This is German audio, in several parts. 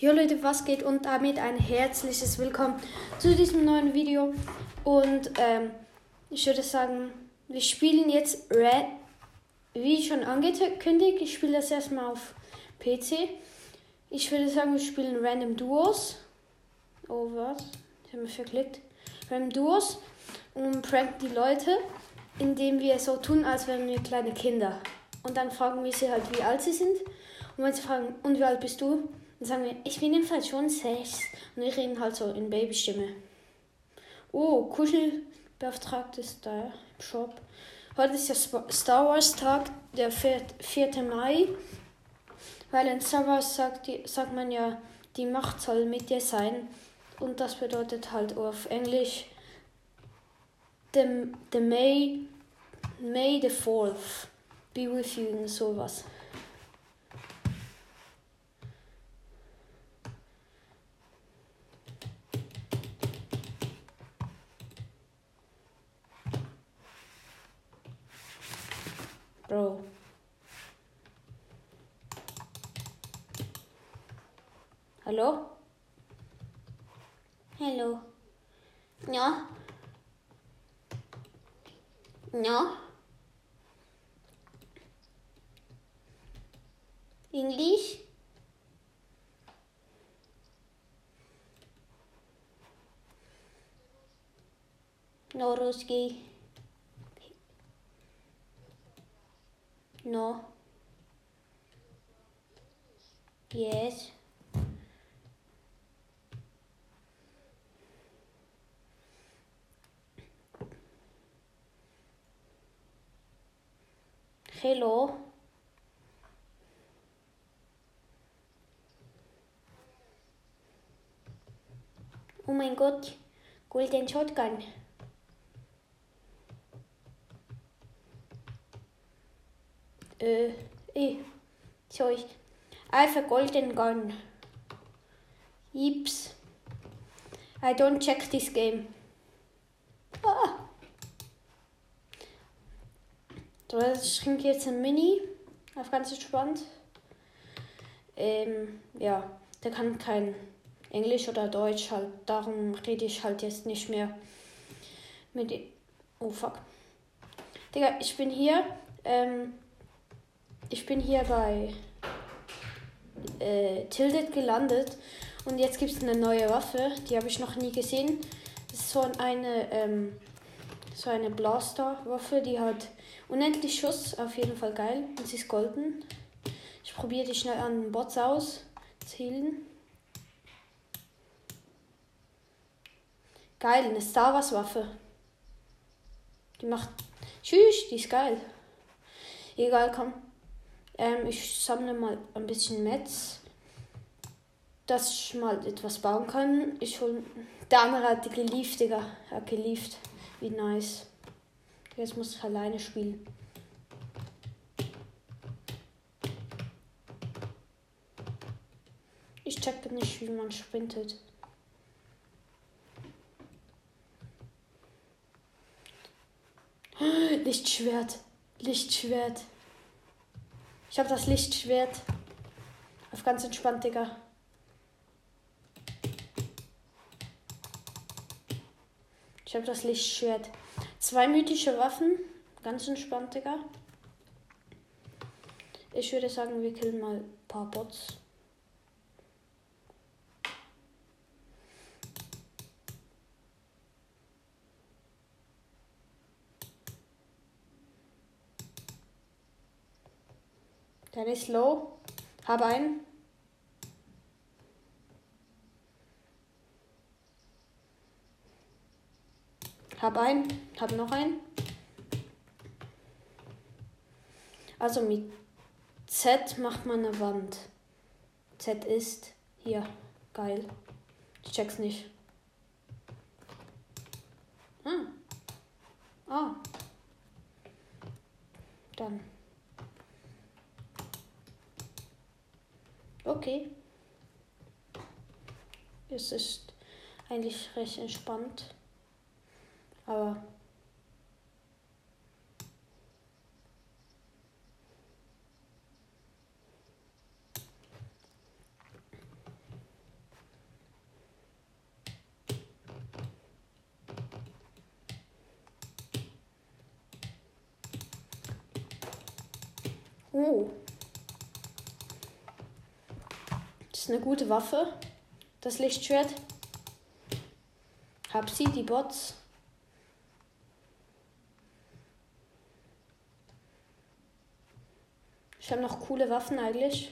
Jo Leute, was geht und damit ein herzliches Willkommen zu diesem neuen Video. Und ähm, ich würde sagen, wir spielen jetzt Red, wie schon angekündigt, ich spiele das erstmal auf PC. Ich würde sagen, wir spielen Random Duos. Oh, was? Ich habe mich verklickt. Random Duos und pranken die Leute, indem wir so tun, als wären wir kleine Kinder. Und dann fragen wir sie halt, wie alt sie sind. Und wenn sie fragen, und wie alt bist du? Dann sagen wir, ich bin jedenfalls schon sechs. Und wir reden halt so in Babystimme. Oh, Kuschelbeauftragte ist da im Shop. Heute ist ja Star Wars Tag, der 4. Mai. Weil in Star Wars sagt, sagt man ja, die Macht soll mit dir sein. Und das bedeutet halt auf Englisch, the, the May, May the 4th be with you sowas. Bro. hello? Hello. No no english? No ruski. No. Yes. Hello. Oh mein Gott, Golden Shotgun. Äh, eh, sorry. I have a golden gun. Yips. I don't check this game. Ah. So, ich trinke jetzt ein Mini. Auf ganz entspannt. Ähm, ja, der kann kein Englisch oder Deutsch halt. Darum rede ich halt jetzt nicht mehr mit. Oh fuck. Digga, ich bin hier. Ähm, ich bin hier bei äh, Tilted gelandet und jetzt gibt es eine neue Waffe, die habe ich noch nie gesehen. Das ist so eine, ähm, so eine Blaster-Waffe, die hat unendlich Schuss, auf jeden Fall geil und sie ist golden. Ich probiere die schnell an Bots aus. Zielen. Geil, eine Star Wars Waffe. Die macht. Tschüss, die ist geil. Egal, komm. Ähm, ich sammle mal ein bisschen Metz, dass ich mal etwas bauen kann. Ich hol. Der andere hat gelieft, Digga. Hat gelieft. Wie nice. Jetzt muss ich alleine spielen. Ich checke nicht, wie man sprintet. Lichtschwert. Lichtschwert. Ich habe das Lichtschwert. Auf ganz entspannt, Digga. Ich habe das Lichtschwert. Zwei mythische Waffen. Ganz entspannt, Digga. Ich würde sagen, wir killen mal ein paar Bots. Der ist low. Hab einen. Hab einen. Hab noch einen. Also mit Z macht man eine Wand. Z ist hier. Geil. Ich check's nicht. Ah. Ah. Dann. Okay. Es ist eigentlich recht entspannt. Aber Oh. Das ist eine gute Waffe. Das Lichtschwert. Hab sie, die Bots. Ich habe noch coole Waffen eigentlich.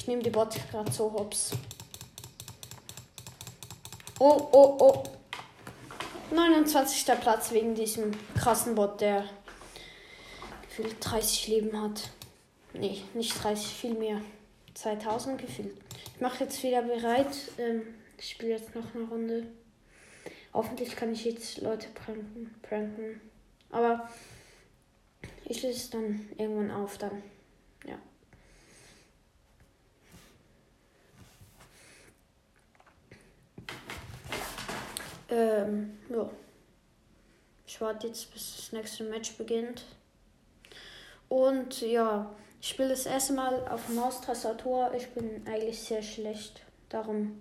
Ich nehme die Bot gerade so hops. Oh, oh, oh. 29. Platz wegen diesem krassen Bot, der gefühlt 30 Leben hat. Nee, nicht 30, viel mehr. 2000 gefühlt. Ich mache jetzt wieder bereit. Ähm, ich spiele jetzt noch eine Runde. Hoffentlich kann ich jetzt Leute pranken. pranken. Aber ich löse es dann irgendwann auf dann. Ja. Ähm, ja. Ich warte jetzt, bis das nächste Match beginnt. Und ja, ich spiele das erste Mal auf Maustastatur. Ich bin eigentlich sehr schlecht. Darum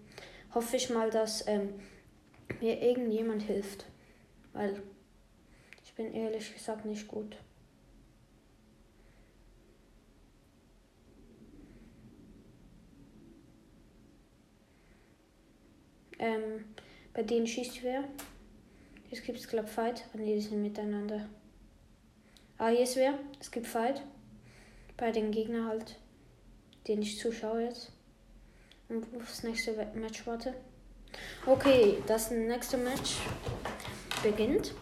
hoffe ich mal, dass ähm, mir irgendjemand hilft. Weil ich bin ehrlich gesagt nicht gut. Ähm, bei denen schießt wer? Jetzt gibt es, glaube Fight. Ah, nee, die sind miteinander. Ah, hier ist wer? Es gibt Fight. Bei den Gegnern halt. Den ich zuschaue jetzt. Und aufs nächste Match warte. Okay, das nächste Match beginnt.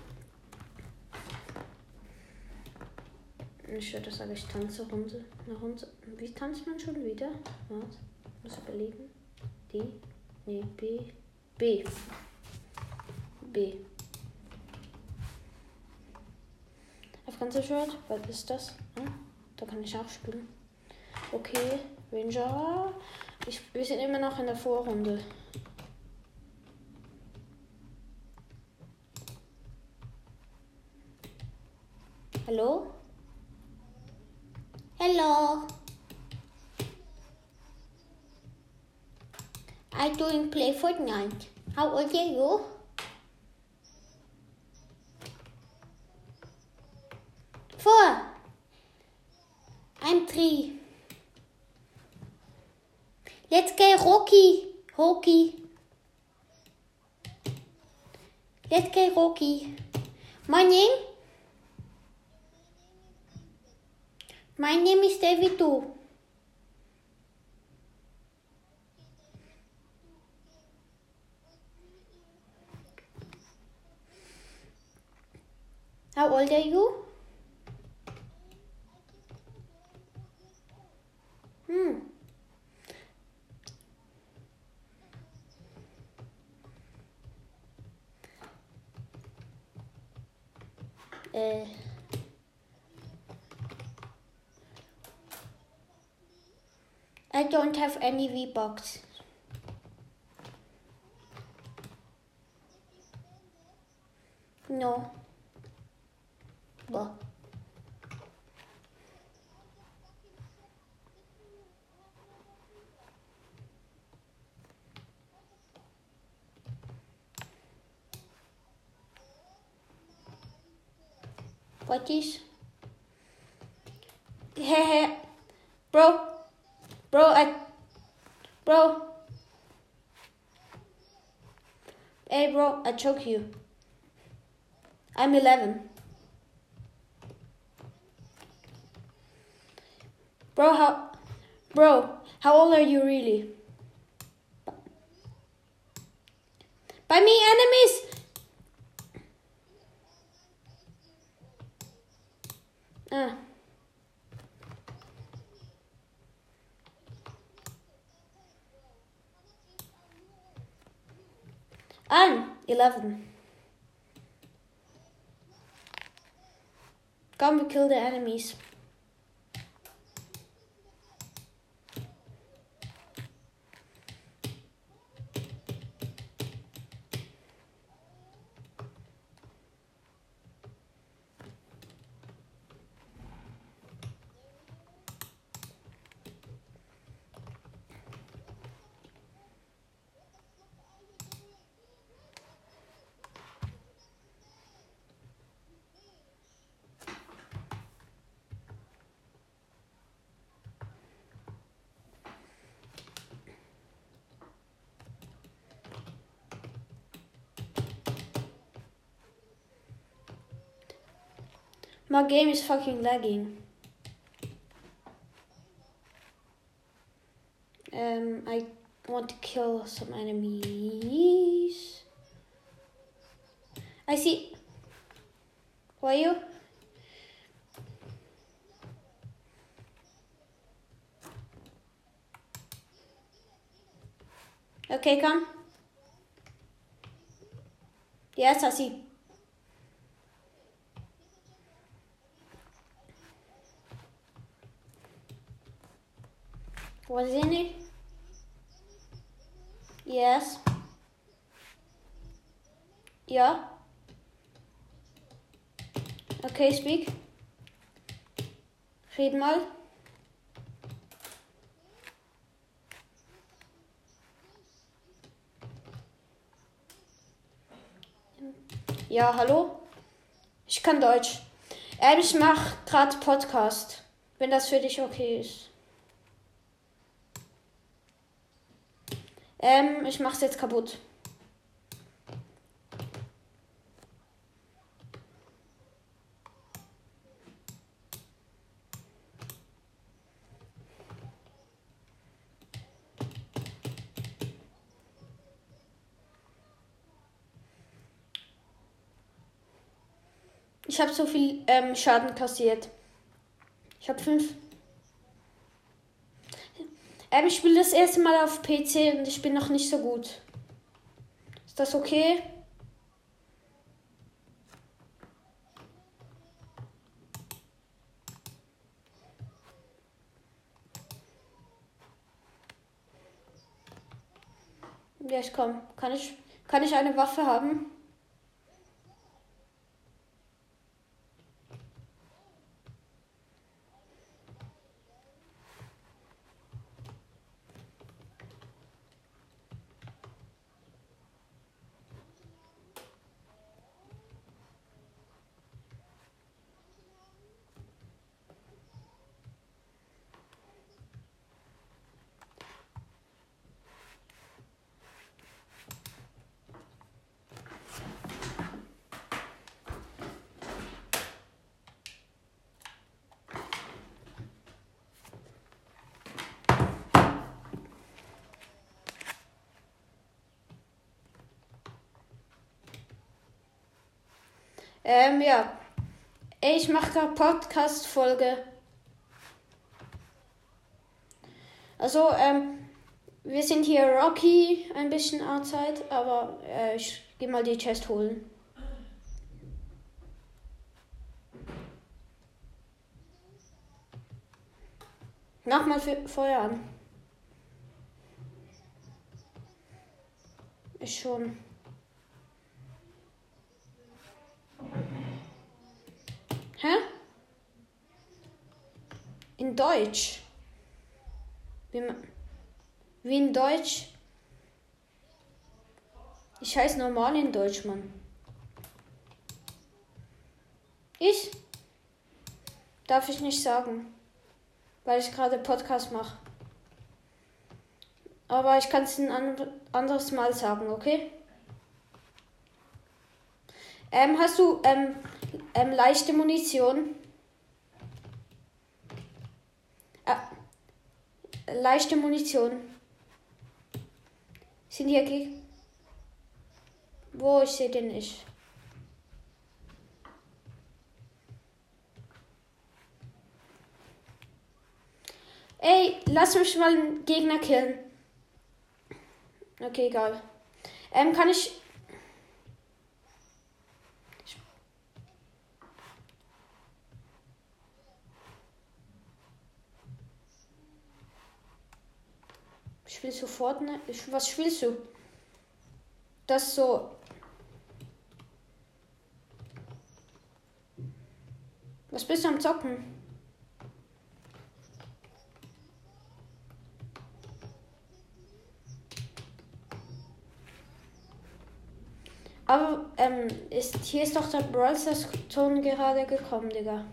Ich würde sagen, ich tanze Runde. Eine Runde. Wie tanzt man schon wieder? Warte, muss überlegen. D. Nee, B. B. B. Afghanistan was ist das? Hm? Da kann ich auch spielen. Okay, Ranger. Ich, wir sind immer noch in der Vorrunde. Hallo? Hello. I don't play Fortnite. How old are you? Four. I'm three. Let's get Rocky. Rocky. Let's get Rocky. My name? My name is David too. How old are you? Don't have any V-Bucks. No. Bah. What is? Hehe. bro. Bro, I. Bro. Hey, bro, I choke you. I'm 11. Bro, how. Bro, how old are you really? By me, enemies! Ah. I'm 11. Come we kill the enemies. My game is fucking lagging. Um, I want to kill some enemies. I see. Are you? Okay, come. Yes, I see. Okay, speak. Red mal. Ja, hallo? Ich kann Deutsch. Ähm, ich mach grad Podcast, wenn das für dich okay ist. Ähm, ich mach's jetzt kaputt. Ich habe so viel ähm, Schaden kassiert. Ich habe fünf. Ähm, ich spiele das erste Mal auf PC und ich bin noch nicht so gut. Ist das okay? Ja, ich komm. Kann ich, kann ich eine Waffe haben? Ähm, ja. Ich mache gerade Podcast-Folge. Also, ähm, wir sind hier Rocky ein bisschen outside, aber äh, ich gehe mal die Chest holen. Nochmal Feuer an. Ich schon. Hä? In Deutsch. Wie, in Deutsch? Ich heiße normal in Deutsch, Mann. Ich? Darf ich nicht sagen. Weil ich gerade Podcast mache. Aber ich kann es ein anderes Mal sagen, okay? Ähm, hast du ähm, ähm, leichte Munition? Äh, leichte Munition. Sind hier Gegner? Wo? Ich sehe den nicht. Ey, lass mich mal einen Gegner killen. Okay, egal. Ähm, kann ich Ich, was spielst du? Das so. Was bist du am Zocken? Aber ähm, ist, hier ist doch der Brawl Ton gerade gekommen, Digga.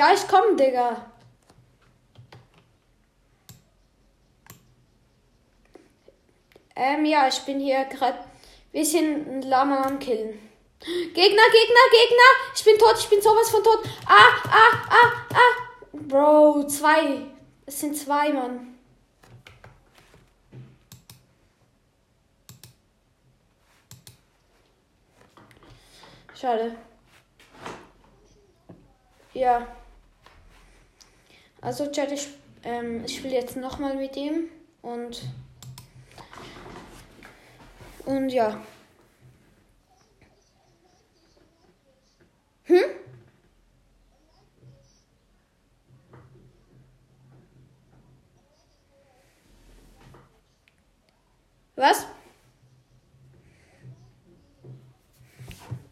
Ja, ich komm, Digga. Ähm, ja, ich bin hier gerade ein bisschen ein Lama am Killen. Gegner, Gegner, Gegner! Ich bin tot, ich bin sowas von tot. Ah, ah, ah, ah! Bro, zwei. Es sind zwei, Mann. Schade. Ja. Also, Chat, ich, ähm, ich spiele jetzt nochmal mit ihm und. Und ja. Hm? Was?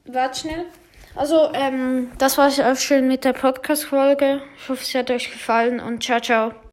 Warte schnell. Also, ähm, das war's auch schön mit der Podcast-Folge. Ich hoffe, es hat euch gefallen und ciao, ciao.